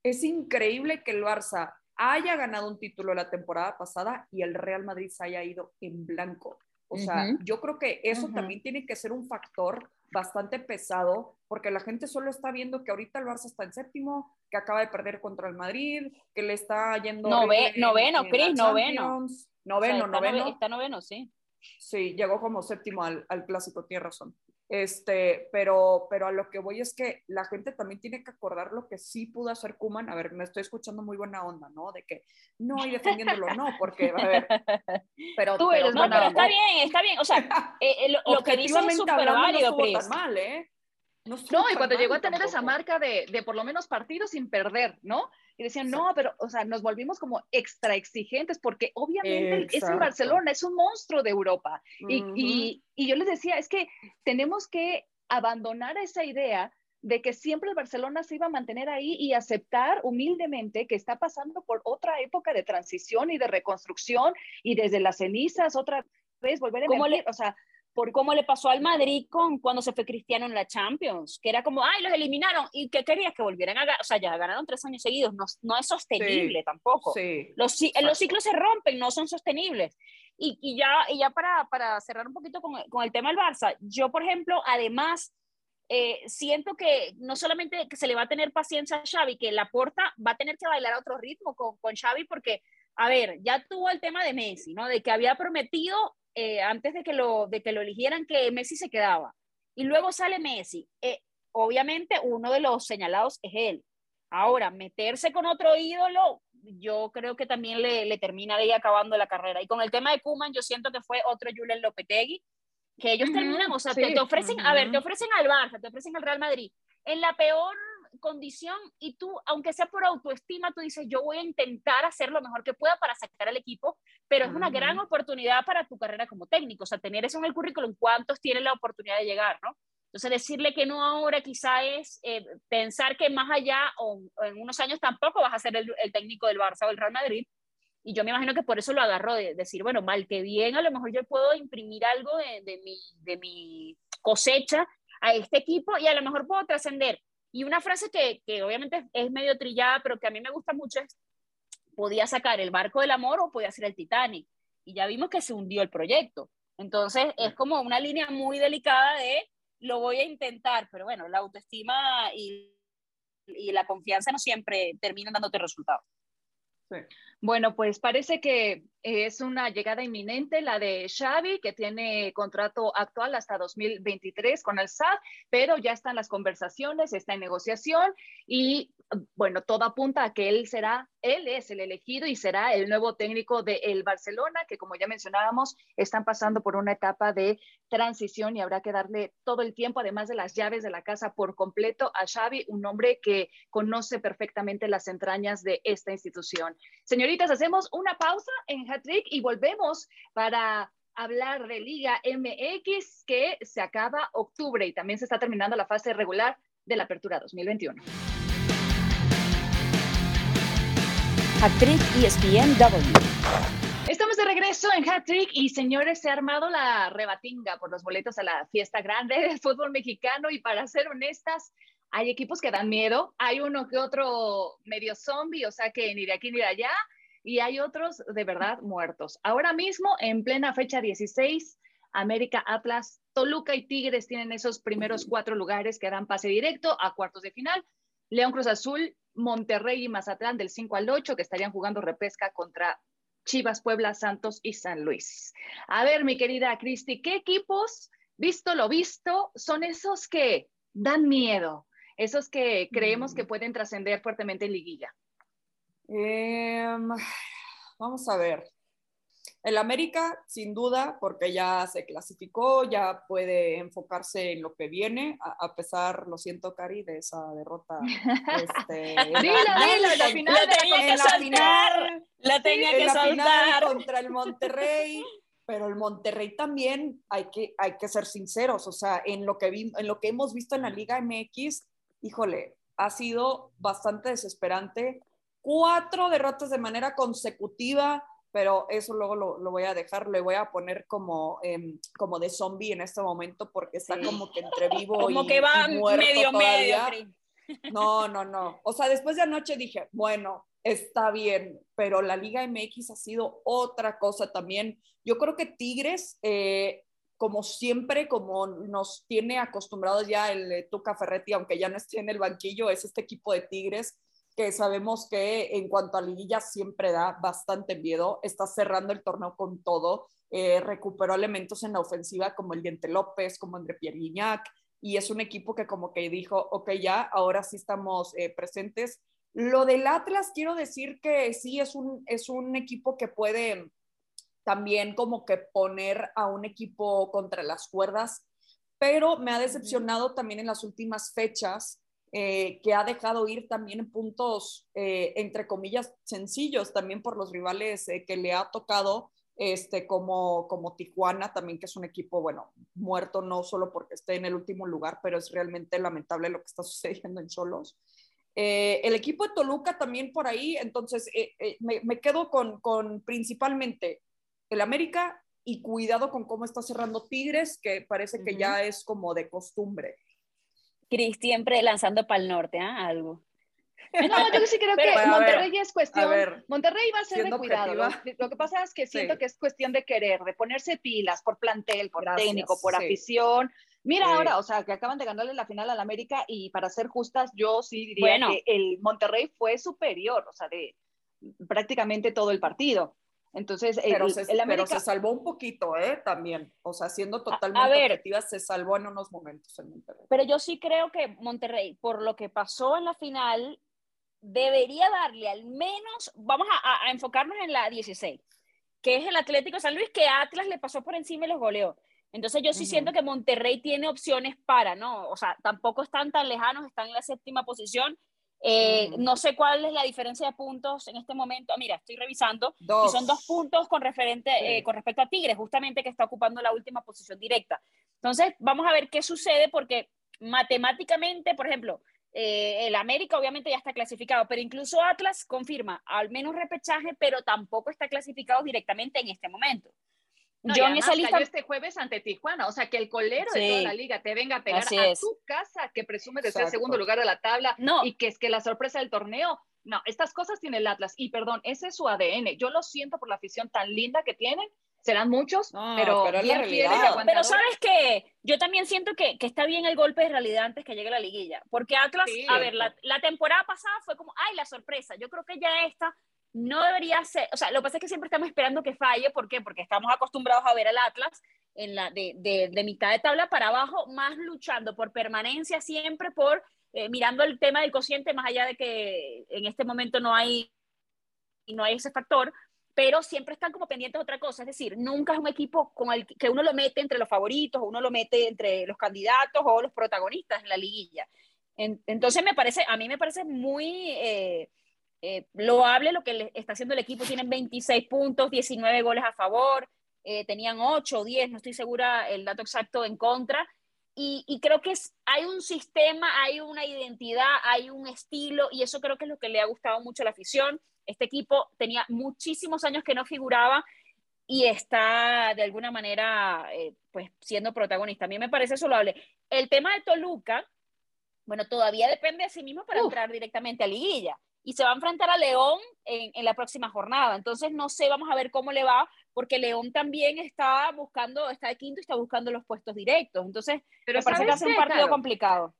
es increíble que el Barça haya ganado un título la temporada pasada y el Real Madrid se haya ido en blanco. O sea, uh -huh. yo creo que eso uh -huh. también tiene que ser un factor bastante pesado, porque la gente solo está viendo que ahorita el Barça está en séptimo, que acaba de perder contra el Madrid, que le está yendo...
Nove, noveno, Cris, noveno.
Noveno,
o sea, está
noveno.
Nove, está noveno, sí.
Sí, llegó como séptimo al, al clásico, tiene razón. Este, pero, pero a lo que voy es que la gente también tiene que acordar lo que sí pudo hacer Kuman. A ver, me estoy escuchando muy buena onda, ¿no? De que no, y defendiéndolo, no, porque, a ver, pero,
Tú eres no, pero está bien, está bien. O sea, eh, eh, lo, lo, que dices es súper válido,
no tan mal, ¿eh?
No, no y cuando llegó a tener esa marca de, de, por lo menos partidos sin perder, ¿no? Y decían, no, pero, o sea, nos volvimos como extra exigentes porque obviamente Exacto. es un Barcelona, es un monstruo de Europa. Uh -huh. y, y, y, yo les decía, es que tenemos que abandonar esa idea de que siempre el Barcelona se iba a mantener ahí y aceptar humildemente que está pasando por otra época de transición y de reconstrucción y desde las cenizas otra vez volver a emerger. o sea,
por cómo le pasó al Madrid con cuando se fue Cristiano en la Champions, que era como, ay, los eliminaron, ¿y qué querías? Que volvieran a ganar, o sea, ya ganaron tres años seguidos, no, no es sostenible sí, tampoco.
Sí,
los, los, ciclos se rompen, no son sostenibles. Y, y ya, y ya para, para, cerrar un poquito con, con, el tema del Barça, yo, por ejemplo, además, eh, siento que no solamente que se le va a tener paciencia a Xavi, que la porta va a tener que bailar a otro ritmo con, con Xavi, porque, a ver, ya tuvo el tema de Messi, ¿no? De que había prometido eh, antes de que, lo, de que lo eligieran que Messi se quedaba. Y luego sale Messi. Eh, obviamente uno de los señalados es él. Ahora, meterse con otro ídolo, yo creo que también le, le termina de ir acabando la carrera. Y con el tema de Kuman, yo siento que fue otro Julen Lopetegui, que ellos uh -huh, terminan, o sea, sí. te, te, ofrecen, uh -huh. a ver, te ofrecen al Barça, te ofrecen al Real Madrid, en la peor condición y tú, aunque sea por autoestima, tú dices, yo voy a intentar hacer lo mejor que pueda para sacar al equipo, pero es una gran oportunidad para tu carrera como técnico, o sea, tener eso en el currículum, ¿cuántos tienen la oportunidad de llegar, no? Entonces, decirle que no ahora quizá es eh, pensar que más allá o, o, en unos años tampoco vas a ser el, el, técnico del Barça o el Real Madrid. Y yo me imagino que por eso lo agarró, de decir, bueno, mal que bien, a lo mejor yo puedo imprimir algo de, de, mi, de mi cosecha a este equipo y a lo mejor puedo trascender. Y una frase que, que obviamente es medio trillada, pero que a mí me gusta mucho es, podía sacar el barco del amor o podía ser el Titanic. Y ya vimos que se hundió el proyecto. Entonces es como una línea muy delicada de lo voy a intentar, pero bueno, la autoestima y, y la confianza no siempre terminan dándote resultados.
Sí. Bueno, pues parece que es una llegada inminente la de Xavi, que tiene contrato actual hasta 2023 con el SAD, pero ya están las conversaciones, está en negociación y bueno, todo apunta a que él será, él es el elegido y será el nuevo técnico de el Barcelona, que como ya mencionábamos, están pasando por una etapa de transición y habrá que darle todo el tiempo, además de las llaves de la casa por completo, a Xavi, un hombre que conoce perfectamente las entrañas de esta institución. Señoritas, hacemos una pausa en Hat-Trick y volvemos para hablar de Liga MX que se acaba octubre y también se está terminando la fase regular de la Apertura 2021.
Hat-Trick ESPNW.
Estamos de regreso en Hat-Trick y señores, se ha armado la rebatinga por los boletos a la fiesta grande del fútbol mexicano y para ser honestas, hay equipos que dan miedo, hay uno que otro medio zombie, o sea que ni de aquí ni de allá, y hay otros de verdad muertos. Ahora mismo, en plena fecha 16, América, Atlas, Toluca y Tigres tienen esos primeros cuatro lugares que dan pase directo a cuartos de final. León Cruz Azul Monterrey y Mazatlán del 5 al 8 que estarían jugando repesca contra Chivas, Puebla, Santos y San Luis. A ver, mi querida Cristi, ¿qué equipos, visto lo visto, son esos que dan miedo? Esos que creemos que pueden trascender fuertemente en liguilla.
Eh, vamos a ver. El América, sin duda, porque ya se clasificó, ya puede enfocarse en lo que viene, a, a pesar, lo siento, Cari, de esa derrota. Este,
dilo, dilo, en la final,
la tenía que soltar, la tenía
en
que
la
soltar.
final contra el Monterrey, pero el Monterrey también hay que, hay que ser sinceros, o sea, en lo, que vi, en lo que hemos visto en la Liga MX, híjole, ha sido bastante desesperante. Cuatro derrotas de manera consecutiva pero eso luego lo, lo, voy a dejar, le voy a poner como, eh, como de zombie en este momento porque está sí. como que entre vivo
como
y,
que va
y muerto
medio
todavía.
medio.
No, no, no. O sea, después de anoche dije, bueno, está bien, pero la Liga MX ha sido otra cosa también. Yo creo que Tigres, eh, como siempre, como nos tiene acostumbrados ya el Tuca Ferretti, aunque ya no esté en el banquillo, es este equipo de Tigres que sabemos que en cuanto a liguilla siempre da bastante miedo, está cerrando el torneo con todo, eh, recuperó elementos en la ofensiva como el Diente López, como André Pierre Guignac, y es un equipo que como que dijo, ok, ya, ahora sí estamos eh, presentes. Lo del Atlas, quiero decir que sí es un, es un equipo que puede también como que poner a un equipo contra las cuerdas, pero me ha decepcionado también en las últimas fechas eh, que ha dejado ir también en puntos, eh, entre comillas, sencillos, también por los rivales eh, que le ha tocado, este, como, como Tijuana, también que es un equipo, bueno, muerto no solo porque esté en el último lugar, pero es realmente lamentable lo que está sucediendo en Solos. el equipo de Toluca también por ahí, entonces me, me, quedo con, con principalmente el América y cuidado con cómo está cerrando Tigres, que parece que ya es como de costumbre.
Cris siempre lanzando para el norte, ¿ah? Algo.
No, yo sí creo que Monterrey es cuestión. Monterrey va a ser de cuidado. Lo, que pasa es que siento que es cuestión de querer, de ponerse pilas por plantel, por técnico, por afición. Mira ahora, o sea, que acaban de ganarle la final al América y para ser justas, yo sí diría que el Monterrey fue superior, o sea, de prácticamente todo el partido. Entonces,
pero, se, pero se salvó un poquito, ¿eh? También. O sea, siendo totalmente objetiva, se salvó en unos momentos en Monterrey.
Pero yo sí creo que Monterrey, por lo que pasó en la final, debería darle al menos, vamos a, enfocarnos en la 16, que es el Atlético San Luis, que Atlas le pasó por encima y los goleó. Entonces yo sí siento que Monterrey tiene opciones para, ¿no? O sea, tampoco están tan lejanos, están en la séptima posición eh, no sé cuál es la diferencia de puntos en este momento. Mira, estoy revisando. Y son dos puntos con, referente, eh, con respecto a Tigres, justamente que está ocupando la última posición directa. Entonces, vamos a ver qué sucede porque matemáticamente, por ejemplo, eh, el América obviamente ya está clasificado, pero incluso Atlas confirma al menos repechaje, pero tampoco está clasificado directamente en este momento
yo en esa lista este jueves ante Tijuana, o sea, que el colero de toda la liga te venga a pegar a tu casa, que presume de ser segundo lugar de la tabla, no. y que es que la sorpresa del torneo, no, estas cosas tiene el Atlas, y perdón, ese es su ADN, yo lo siento por la afición tan linda que tienen, serán muchos, pero, pero bien
Pero sabes que yo también siento que, que, está bien el golpe de realidad antes que llegue la liguilla, porque Atlas, a ver, la, la temporada pasada fue como, ay, la sorpresa, yo creo que ya esta no debería ser, o sea, lo que pasa es que siempre estamos esperando que falle, ¿por qué? Porque estamos acostumbrados a ver al Atlas en la, de, de, mitad de tabla para abajo, más luchando por permanencia, siempre por, eh, mirando el tema del cociente, más allá de que en este momento no hay, no hay ese factor, pero siempre están como pendientes de otra cosa, es decir, nunca es un equipo con el que uno lo mete entre los favoritos, uno lo mete entre los candidatos o los protagonistas en la liguilla. entonces me parece, a mí me parece muy... Eh, eh, loable lo que está haciendo el equipo. Tienen 26 puntos, 19 goles a favor, eh, tenían 8 o 10, no estoy segura el dato exacto en contra. Y, creo que es, hay un sistema, hay una identidad, hay un estilo, y eso creo que es lo que le ha gustado mucho a la afición. Este equipo tenía muchísimos años que no figuraba y está de alguna manera eh, pues siendo protagonista. A mí me parece eso loable. El tema de Toluca, bueno, todavía depende de sí mismo para entrar directamente a liguilla y se va a enfrentar a León en, la próxima jornada. Entonces, no sé, vamos a ver cómo le va, porque León también está buscando, está de quinto y está buscando los puestos directos. Entonces, Pero me parece que hace un partido complicado.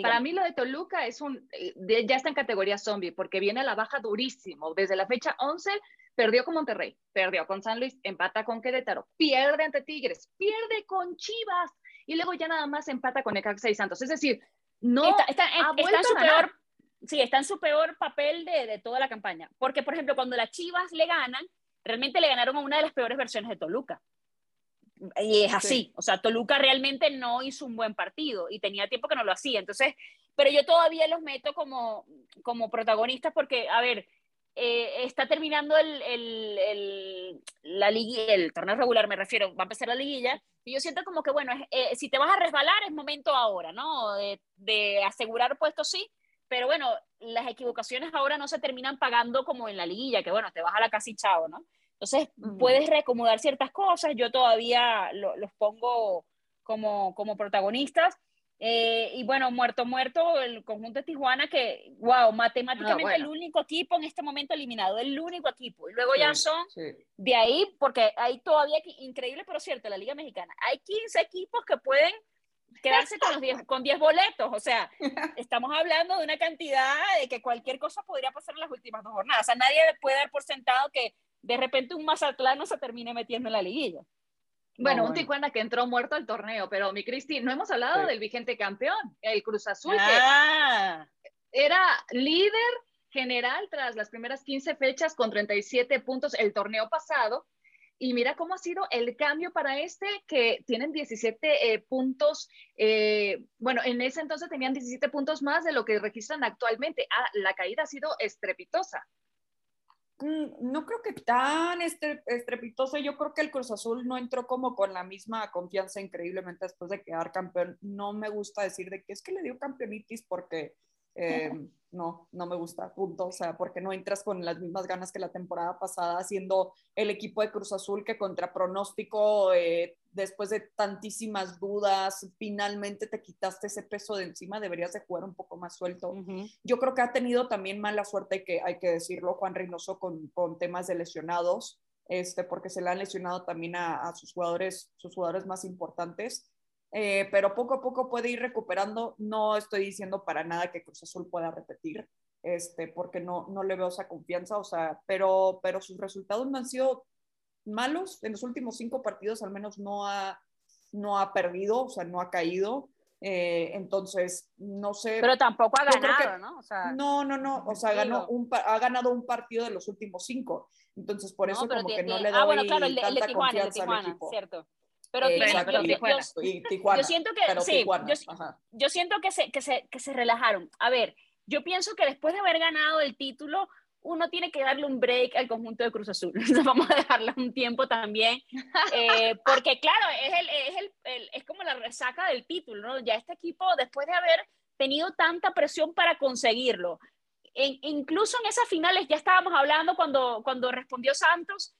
Para mí lo de Toluca es un, eh, ya está en categoría zombie, porque viene a la baja durísimo. Desde la fecha 11 perdió con Monterrey, perdió con San Luis, empata con Querétaro, pierde ante Tigres, pierde con Chivas y luego ya nada más empata con Necaxa y Santos. Es decir, no
está, está, está en su peor sí, está en su peor papel de, de, toda la campaña. Porque, por ejemplo, cuando las Chivas le ganan, realmente le ganaron a una de las peores versiones de Toluca. Y es así, o sea, Toluca realmente no hizo un buen partido y tenía tiempo que no lo hacía. Entonces, pero yo todavía los meto como, como protagonistas porque, a ver, eh, está terminando el, el, el, la el torneo regular, me refiero, va a empezar la liguilla, y yo siento como que, bueno, eh, si te vas a resbalar es momento ahora, ¿no? De, de asegurar puestos sí, pero bueno, las equivocaciones ahora no se terminan pagando como en la liguilla, que bueno, te vas a la casa y chao, ¿no? Entonces, puedes reacomodar ciertas cosas, yo todavía los pongo como, como protagonistas. Eh, y bueno, muerto, muerto, el conjunto de Tijuana, que, wow, matemáticamente el único equipo en este momento eliminado, el único equipo. Y luego ya son de ahí, porque hay todavía, increíble pero cierto, la Liga Mexicana, hay 15 equipos que pueden quedarse con, los diez, con 10 boletos. O sea, estamos hablando de una cantidad de que cualquier cosa podría pasar en las últimas dos jornadas. O sea, nadie puede dar por sentado que de repente un Mazatlán no se termine metiendo en la liguilla.
Bueno, un Tijuana que entró muerto al torneo, pero mi Cristi, no hemos hablado del vigente campeón, el Cruz Azul,
ah.
que era líder general tras las primeras 15 fechas con 37 puntos el torneo pasado. Y mira cómo ha sido el cambio para este, que tienen 17 eh, puntos. Eh, bueno, en ese entonces tenían 17 puntos más de lo que registran actualmente. Ah, la caída ha sido estrepitosa.
Mm, no creo que tan estrepitoso. Yo creo que el Cruz Azul no entró como con la misma confianza increíblemente después de quedar campeón. No me gusta decir de que es que le dio campeonitis porque eh, no, no me gusta, punto. O sea, porque no entras con las mismas ganas que la temporada pasada, siendo el equipo de Cruz Azul que contra pronóstico, eh, después de tantísimas dudas, finalmente te quitaste ese peso de encima, deberías de jugar un poco más suelto. Yo creo que ha tenido también mala suerte, que hay que decirlo, Juan Reynoso, con, con temas de lesionados. Este, porque se le han lesionado también a, a sus jugadores, sus jugadores más importantes. Eh, pero poco a poco puede ir recuperando. No estoy diciendo para nada que Cruz Azul pueda repetir, este, porque no, no le veo esa confianza, o sea, pero, pero sus resultados no han sido malos. En los últimos cinco partidos al menos no ha, no ha perdido, o sea, no ha caído. Eh, entonces, no sé.
Pero tampoco ha ganado, ¿no? O
sea, no, no, no. O sea, ganó un, ha ganado un partido de los últimos cinco. Entonces, por eso como que no le doy ah, bueno, claro, el de, tanta Tijuana, confianza al equipo.
Cierto. Pero, yo, siento que sí, yo, siento que se, que, se, que se relajaron. A ver, yo pienso que después de haber ganado el título, uno tiene que darle un break al conjunto de Cruz Azul. vamos a dejarle un tiempo también, eh, porque claro, es, el, es, el, es como la resaca del título, ¿no? Ya este equipo, después de haber tenido tanta presión para conseguirlo, incluso en esas finales ya estábamos hablando cuando, cuando respondió Santos,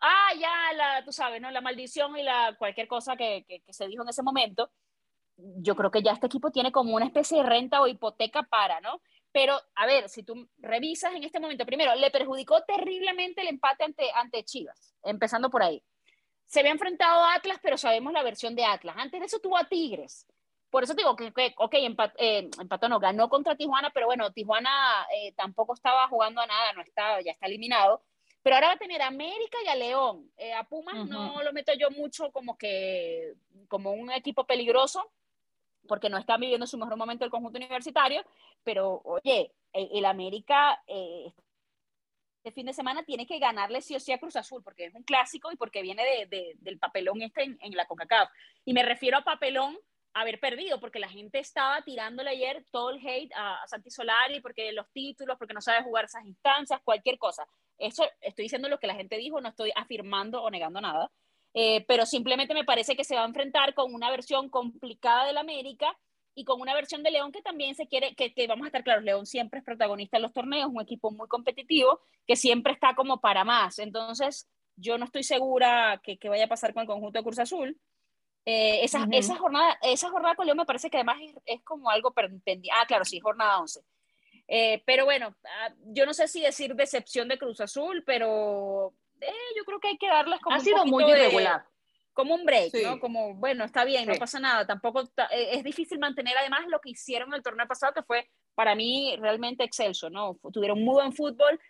ah, ya, la, tú sabes, ¿no? La maldición y la cualquier cosa que, que, se dijo en ese momento, yo creo que ya este equipo tiene como una especie de renta o hipoteca para, ¿no? Pero, a ver, si tú revisas en este momento, primero, le perjudicó terriblemente el empate ante, ante Chivas, empezando por ahí. Se había enfrentado a Atlas, pero sabemos la versión de Atlas. Antes de eso tuvo a Tigres. Por eso digo que, ok, eh, empató, no, ganó contra Tijuana, pero bueno, Tijuana eh, tampoco estaba jugando a nada, no estaba, ya está eliminado. Pero ahora va a tener a América y a León. Eh, a Pumas no lo meto yo mucho como que como un equipo peligroso, porque no está viviendo su mejor momento el conjunto universitario, pero oye, el, América eh, este fin de semana tiene que ganarle sí o sí a Cruz Azul, porque es un clásico y porque viene de, del papelón este en, en la CONCACAF. Y me refiero a papelón haber perdido, porque la gente estaba tirándole ayer todo el hate a, a Santi Solari, porque los títulos, porque no sabe jugar esas instancias, cualquier cosa. Eso estoy diciendo lo que la gente dijo, no estoy afirmando o negando nada, eh, pero simplemente me parece que se va a enfrentar con una versión complicada del América y con una versión de León que también se quiere, que, vamos a estar claros, León siempre es protagonista en los torneos, un equipo muy competitivo que siempre está como para más. Entonces, yo no estoy segura que, vaya a pasar con el conjunto de Cruz Azul. Eh, esa, esa, jornada, esa jornada con León me parece que además es, como algo pendiente. Ah, claro, sí, jornada 11. Eh, pero bueno, ah, yo no sé si decir decepción de Cruz Azul, pero eh, yo creo que hay que darles como
ha sido muy irregular.
como un break, ¿no? Como, bueno, está bien, no pasa nada. Tampoco eh, es difícil mantener además lo que hicieron el torneo pasado, que fue para mí realmente excelso, ¿no? Tuvieron muy buen fútbol,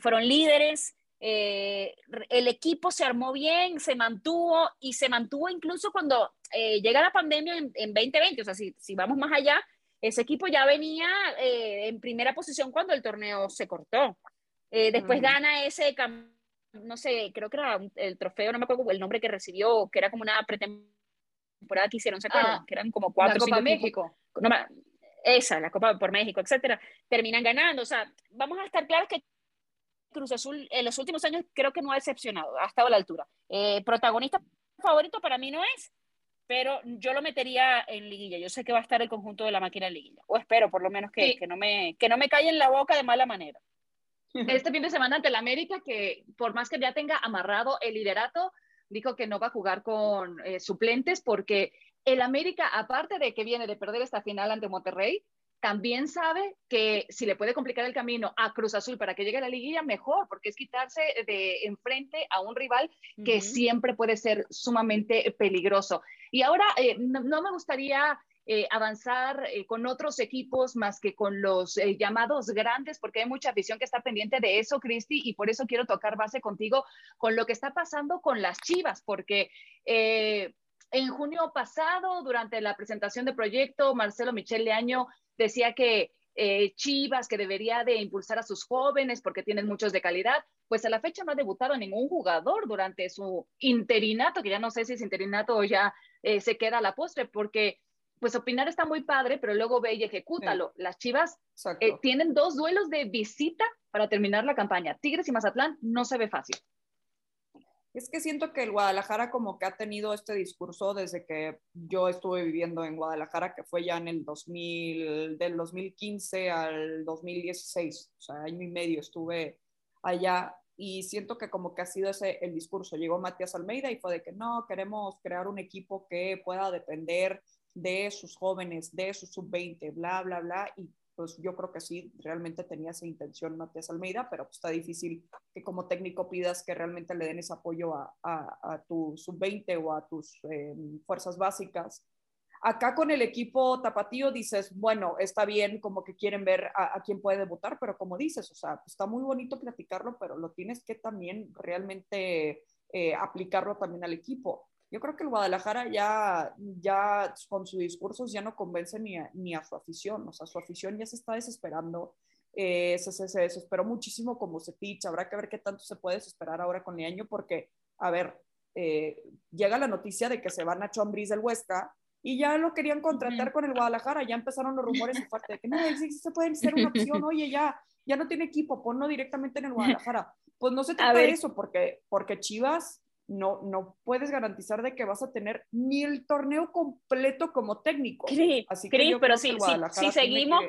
fueron líderes, el equipo se armó bien, se mantuvo y se mantuvo incluso cuando llega la pandemia en, en 2020, o sea, si, si vamos más allá, ese equipo ya venía eh, en primera posición cuando el torneo se cortó. Eh, después gana ese, no sé, creo que era el trofeo, no me acuerdo el nombre que recibió, que era como una pretemporada que hicieron, ¿se acuerdan? Ah, que eran como cuatro.
La Copa México.
esa, la Copa por México, etcétera. Terminan ganando. O sea, vamos a estar claros que Cruz Azul en los últimos años creo que no ha decepcionado, ha estado a la altura. Eh, protagonista favorito para mí no es, pero yo lo metería en liguilla. Yo sé que va a estar el conjunto de la máquina en liguilla. O espero, por lo menos, que, que, no, me, que no me calle en la boca de mala manera.
Este fin de semana ante el América, que por más que ya tenga amarrado el liderato, dijo que no va a jugar con eh, suplentes porque el América, aparte de que viene de perder esta final ante Monterrey, también sabe que si le puede complicar el camino a Cruz Azul para que llegue a la liguilla, mejor, porque es quitarse de enfrente a un rival que siempre puede ser sumamente peligroso. Y ahora, eh, no, me gustaría eh, avanzar eh, con otros equipos más que con los llamados grandes, porque hay mucha afición que está pendiente de eso, Cristi, y por eso quiero tocar base contigo con lo que está pasando con las Chivas, porque en junio pasado, durante la presentación del proyecto, Marcelo Michel Leaño decía que Chivas, que debería de impulsar a sus jóvenes porque tienen muchos de calidad, pues a la fecha no ha debutado ningún jugador durante su interinato, que ya no sé si es interinato o ya se queda a la postre, porque pues opinar está muy padre, pero luego ve y ejecútalo. Las Chivas eh, tienen dos duelos de visita para terminar la campaña. Tigres y Mazatlán no se ve fácil.
Es que siento que el Guadalajara como que ha tenido este discurso desde que yo estuve viviendo en Guadalajara, que fue ya en el 2000, del 2015 al 2016, o sea, año y medio estuve allá y siento que como que ha sido ese el discurso. Llegó Matías Almeida y fue de que no, queremos crear un equipo que pueda depender de sus jóvenes, de su sub-20, bla, bla, bla, y pues yo creo que sí, realmente tenía esa intención Matías Almeida, pero pues está difícil que como técnico pidas que realmente le den ese apoyo a, a, tu sub-20 o a tus em, fuerzas básicas. Acá con el equipo tapatío dices, bueno, está bien como que quieren ver a, quién puede debutar, pero como dices, o sea, está muy bonito platicarlo, pero lo tienes que también realmente eh, aplicarlo también al equipo yo creo que el Guadalajara ya, ya con sus discursos ya no convence ni a, ni a su afición, o sea, su afición ya se está desesperando, eh, se, se, desesperó muchísimo como se picha, habrá que ver qué tanto se puede desesperar ahora con Leaño, porque, a ver, eh, llega la noticia de que se va Nacho Ambriz del Huesca, y ya lo querían contratar con el Guadalajara, ya empezaron los rumores de parte de que no, sí, se puede ser una opción, oye, ya, ya no tiene equipo, ponlo directamente en el Guadalajara. Pues no se trata de eso, porque, porque Chivas no, no puedes garantizar de que vas a tener ni el torneo completo como técnico.
Así que pero si, si, seguimos,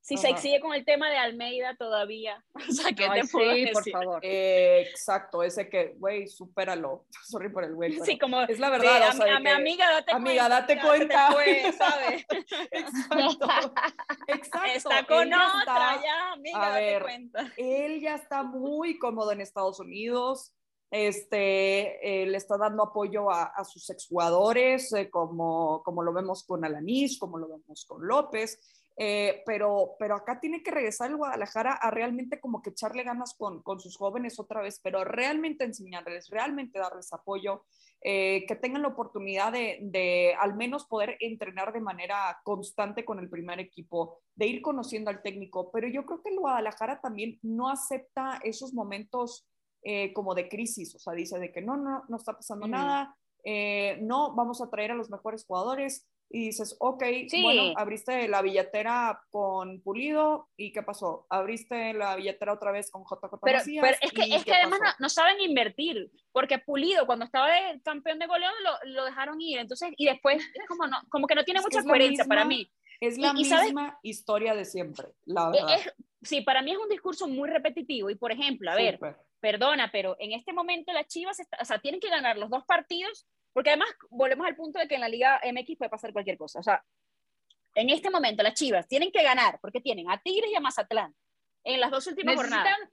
si se sigue con el tema de Almeida todavía, o sea, ¿qué te
sí, por favor. Eh, exacto, ese que, güey, supéralo. Sorry por el güey.
Sí, como
es la verdad.
a, mi amiga, date
amiga,
cuenta.
date cuenta.
¿sabes?
exacto. Exacto.
Está con otra ya, amiga,
a
date
ver,
cuenta.
Él ya está muy cómodo en Estados Unidos este, eh, le está dando apoyo a, sus exjugadores, eh, como, como lo vemos con Alanís, como lo vemos con López, eh, pero, pero acá tiene que regresar el Guadalajara a realmente como que echarle ganas con, con sus jóvenes otra vez, pero realmente enseñarles, realmente darles apoyo, que tengan la oportunidad de, de, al menos poder entrenar de manera constante con el primer equipo, de ir conociendo al técnico, pero yo creo que el Guadalajara también no acepta esos momentos eh, como de crisis, o sea, dice de que no, no, no está pasando nada, eh, no, vamos a traer a los mejores jugadores, y dices, ok, bueno, abriste la billetera con Pulido, ¿y qué pasó? Abriste la billetera otra vez con JJ
pero, pero es que, es que además no, saben invertir, porque Pulido, cuando estaba de campeón de goleón, lo, lo, dejaron ir, entonces, y después, como, no, como que no tiene mucha coherencia para mí.
Es la misma historia de siempre, la e, verdad.
sí, para mí es un discurso muy repetitivo, y por ejemplo, a ver, perdona, pero en este momento las Chivas, o sea, tienen que ganar los dos partidos, porque además volvemos al punto de que en la Liga MX puede pasar cualquier cosa. O sea, en este momento las Chivas tienen que ganar, porque tienen a Tigres y a Mazatlán en las dos últimas
necesitan,
jornadas.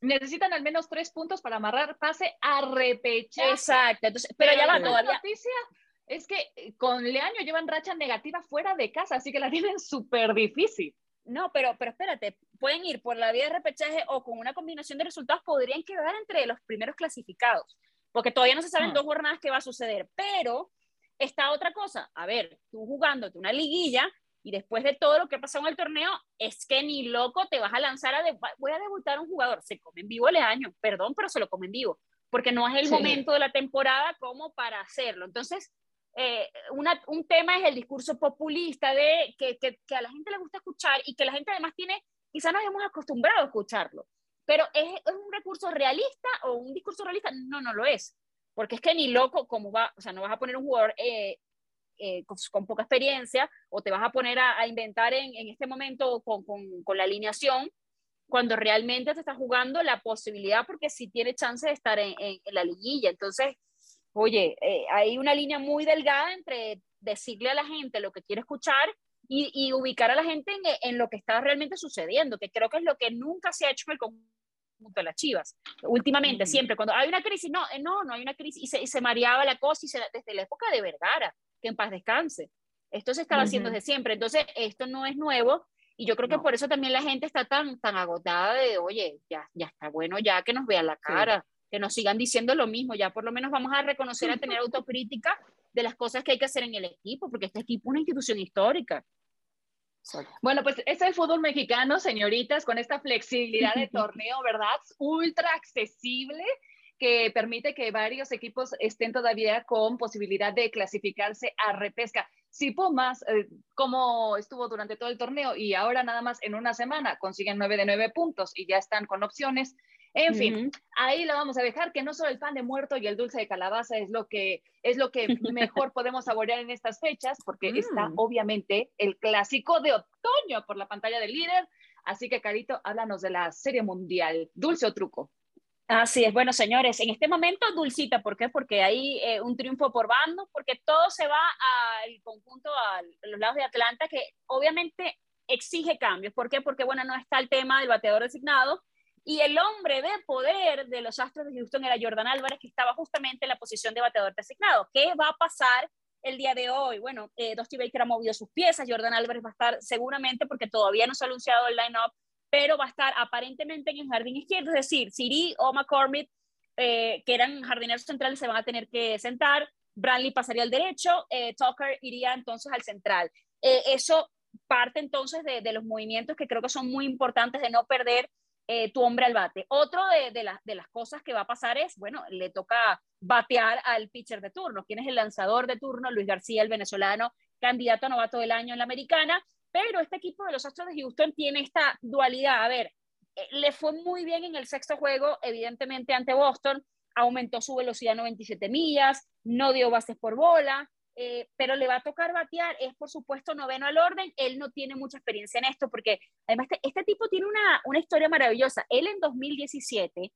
Necesitan al menos tres puntos para amarrar pase a repechaje.
Exacto, entonces, pero, ya va todavía.
noticia es que con Leaño llevan racha negativa fuera de casa, así que la tienen súper difícil.
No, pero, pero espérate, pueden ir por la vía de repechaje o con una combinación de resultados podrían quedar entre los primeros clasificados, porque todavía no se saben ah. dos jornadas qué va a suceder, pero está otra cosa, a ver, tú jugándote una liguilla y después de todo lo que ha pasado en el torneo, es que ni loco te vas a lanzar a, voy a debutar a un jugador, se come en vivo el año, perdón, pero se lo come en vivo, porque no es el momento de la temporada como para hacerlo. Entonces, eh, un tema es el discurso populista de que, que, a la gente le gusta escuchar y que la gente además tiene, quizás nos hemos acostumbrado a escucharlo, pero ¿es, ¿es, un recurso realista o un discurso realista? No, no lo es, porque es que ni loco, como va, o sea, no vas a poner un jugador eh, eh, con, poca experiencia o te vas a poner a, inventar en, en, este momento con, con, con, la alineación cuando realmente te está jugando la posibilidad porque sí tiene chance de estar en, en, en la liguilla. Entonces, Oye, eh, hay una línea muy delgada entre decirle a la gente lo que quiere escuchar y, ubicar a la gente en, lo que está realmente sucediendo, que creo que es lo que nunca se ha hecho en el conjunto de las Chivas. Últimamente, siempre, cuando hay una crisis, no, eh, no, no hay una crisis, y se, se mareaba la cosa y se, desde la época de Vergara, que en paz descanse. Esto se estaba haciendo desde siempre, entonces esto no es nuevo y yo creo que por eso también la gente está tan, tan agotada de, oye, ya, ya está bueno, ya que nos vean la cara, que nos sigan diciendo lo mismo, ya por lo menos vamos a reconocer, a tener autocrítica de las cosas que hay que hacer en el equipo, porque este equipo es una institución histórica.
Bueno, pues es el fútbol mexicano, señoritas, con esta flexibilidad de torneo, ¿verdad? Ultra accesible que permite que varios equipos estén todavía con posibilidad de clasificarse a repesca. Si Pumas, eh, como estuvo durante todo el torneo y ahora nada más en una semana consiguen nueve de nueve puntos y ya están con opciones, en fin, ahí la vamos a dejar, que no solo el pan de muerto y el dulce de calabaza es lo que, es lo que mejor podemos saborear en estas fechas, porque está mm. obviamente el clásico de otoño por la pantalla del líder. Así que, Carito, háblanos de la Serie Mundial. ¿Dulce o truco?
Así es, bueno, señores, en este momento dulcita, ¿por qué? Porque hay eh, un triunfo por bando, porque todo se va al conjunto, a los lados de Atlanta, que obviamente exige cambios. ¿Por qué? Porque, bueno, no está el tema del bateador designado, y el hombre de poder de los Astros de Houston era Jordan Álvarez, que estaba justamente en la posición de bateador designado. ¿Qué va a pasar el día de hoy? Bueno, eh, Dusty Baker ha movido sus piezas, Jordan Álvarez va a estar seguramente, porque todavía no se ha anunciado el line-up, pero va a estar aparentemente en el jardín izquierdo, es decir, Siri o McCormick, eh, que eran jardineros centrales, se van a tener que sentar, Bradley pasaría al derecho, eh, Tucker iría entonces al central. Eh, eso parte entonces de, de, los movimientos que creo que son muy importantes de no perder eh, tu hombre al bate. Otro de, las cosas que va a pasar es, bueno, le toca batear al pitcher de turno. ¿Quién es el lanzador de turno? Luis García, el venezolano, candidato a novato del año en la americana. Pero este equipo de los Astros de Houston tiene esta dualidad. A ver, eh, le fue muy bien en el sexto juego, evidentemente ante Boston, aumentó su velocidad a 97 millas, no dio bases por bola, eh, pero le va a tocar batear, es por supuesto noveno al orden, él no tiene mucha experiencia en esto, porque además este, este, tipo tiene una, una historia maravillosa. Él en 2017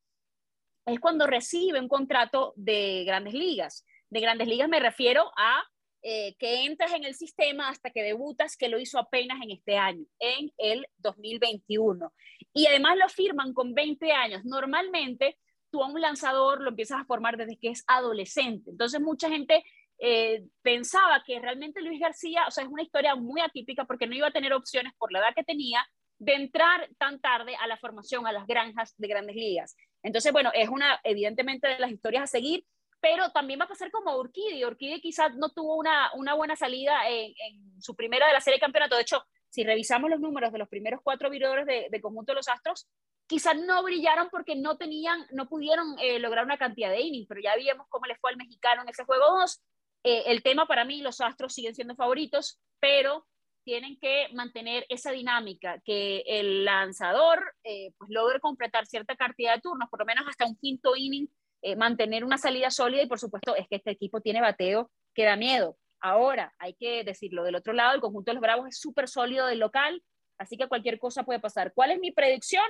es cuando recibe un contrato de grandes ligas. De grandes ligas me refiero a eh, que entras en el sistema hasta que debutas, que lo hizo apenas en este año, en el 2021. Y además lo firman con 20 años. Normalmente tú a un lanzador lo empiezas a formar desde que es adolescente. Entonces mucha gente eh, pensaba que realmente Luis García, o sea, es una historia muy atípica porque no iba a tener opciones por la edad que tenía de entrar tan tarde a la formación, a las granjas de grandes ligas. Entonces, bueno, es una, evidentemente, de las historias a seguir, pero también va a pasar como Urquidi. Urquidi quizás no tuvo una, una buena salida en, su primera de la serie de campeonato. De hecho, si revisamos los números de los primeros cuatro viradores de, de, conjunto de los Astros, quizás no brillaron porque no tenían, no pudieron eh, lograr una cantidad de innings, pero ya vimos cómo le fue al mexicano en ese juego 2. Eh, el tema para mí, los Astros siguen siendo favoritos, pero tienen que mantener esa dinámica, que el lanzador eh, pues logre completar cierta cantidad de turnos, por lo menos hasta un quinto inning, eh, mantener una salida sólida y por supuesto es que este equipo tiene bateo que da miedo. Ahora, hay que decirlo, del otro lado, el conjunto de los Bravos es súper sólido del local, así que cualquier cosa puede pasar. ¿Cuál es mi predicción?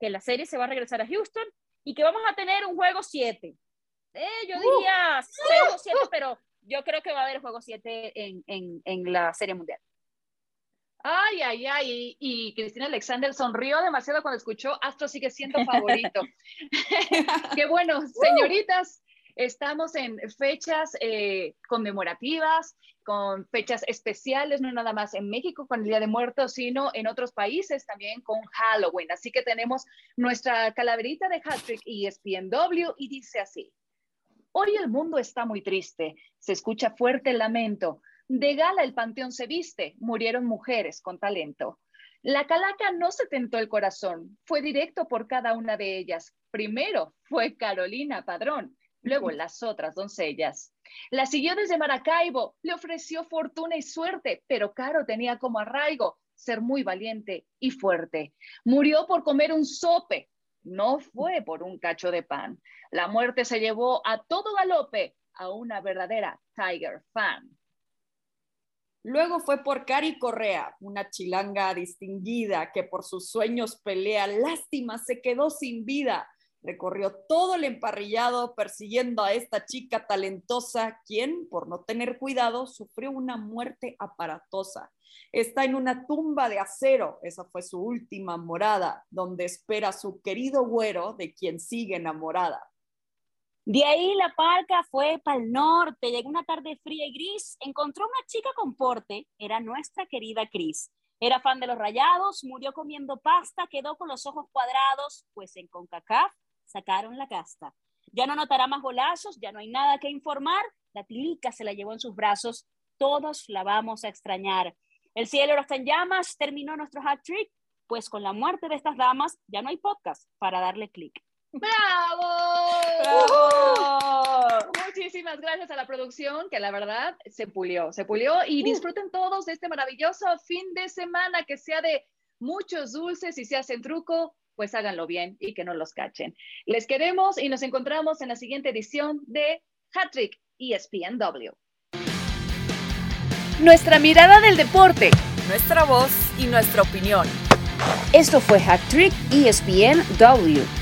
Que la serie se va a regresar a Houston y que vamos a tener un juego 7. yo diría 6 o 7, pero yo creo que va a haber juego 7 en, en, en, la Serie Mundial.
Ay, ay, ay, y, Cristina Alexander sonrió demasiado cuando escuchó Astro sigue siendo favorito. Qué bueno, señoritas, estamos en fechas eh, conmemorativas, con fechas especiales, no nada más en México con el Día de Muertos, sino en otros países también con Halloween. Así que tenemos nuestra calaverita de Hattrick y SPNW y dice así. Hoy el mundo está muy triste, se escucha fuerte el lamento. De gala el panteón se viste, murieron mujeres con talento. La calaca no se tentó el corazón, fue directo por cada una de ellas. Primero fue Carolina Padrón, luego las otras doncellas. La siguió desde Maracaibo, le ofreció fortuna y suerte, pero Caro tenía como arraigo ser muy valiente y fuerte. Murió por comer un sope, no fue por un cacho de pan. La muerte se llevó a todo galope a una verdadera Tiger fan.
Luego fue por Cari Correa, una chilanga distinguida que por sus sueños pelea. Lástima, se quedó sin vida. Recorrió todo el emparrillado persiguiendo a esta chica talentosa, quien, por no tener cuidado, sufrió una muerte aparatosa. Está en una tumba de acero, esa fue su última morada, donde espera su querido güero de quien sigue enamorada.
De ahí la parca fue para el norte, llegó una tarde fría y gris, encontró una chica con porte, era nuestra querida Cris. Era fan de los rayados, murió comiendo pasta, quedó con los ojos cuadrados, pues en CONCACAF sacaron la casta. Ya no notará más golazos, ya no hay nada que informar, la tilica se la llevó en sus brazos, todos la vamos a extrañar. El cielo está en llamas, terminó nuestro hat trick, pues con la muerte de estas damas ya no hay podcast para darle clic.
¡Bravo!
¡Bravo!
Muchísimas gracias a la producción, que la verdad se pulió, se pulió y disfruten todos de este maravilloso fin de semana que sea de muchos dulces y si hacen truco, pues háganlo bien y que no los cachen. Les queremos y nos encontramos en la siguiente edición de Hattrick ESPNW.
Nuestra mirada del deporte.
Nuestra voz y nuestra opinión.
Esto fue Hat Trick ESPNW.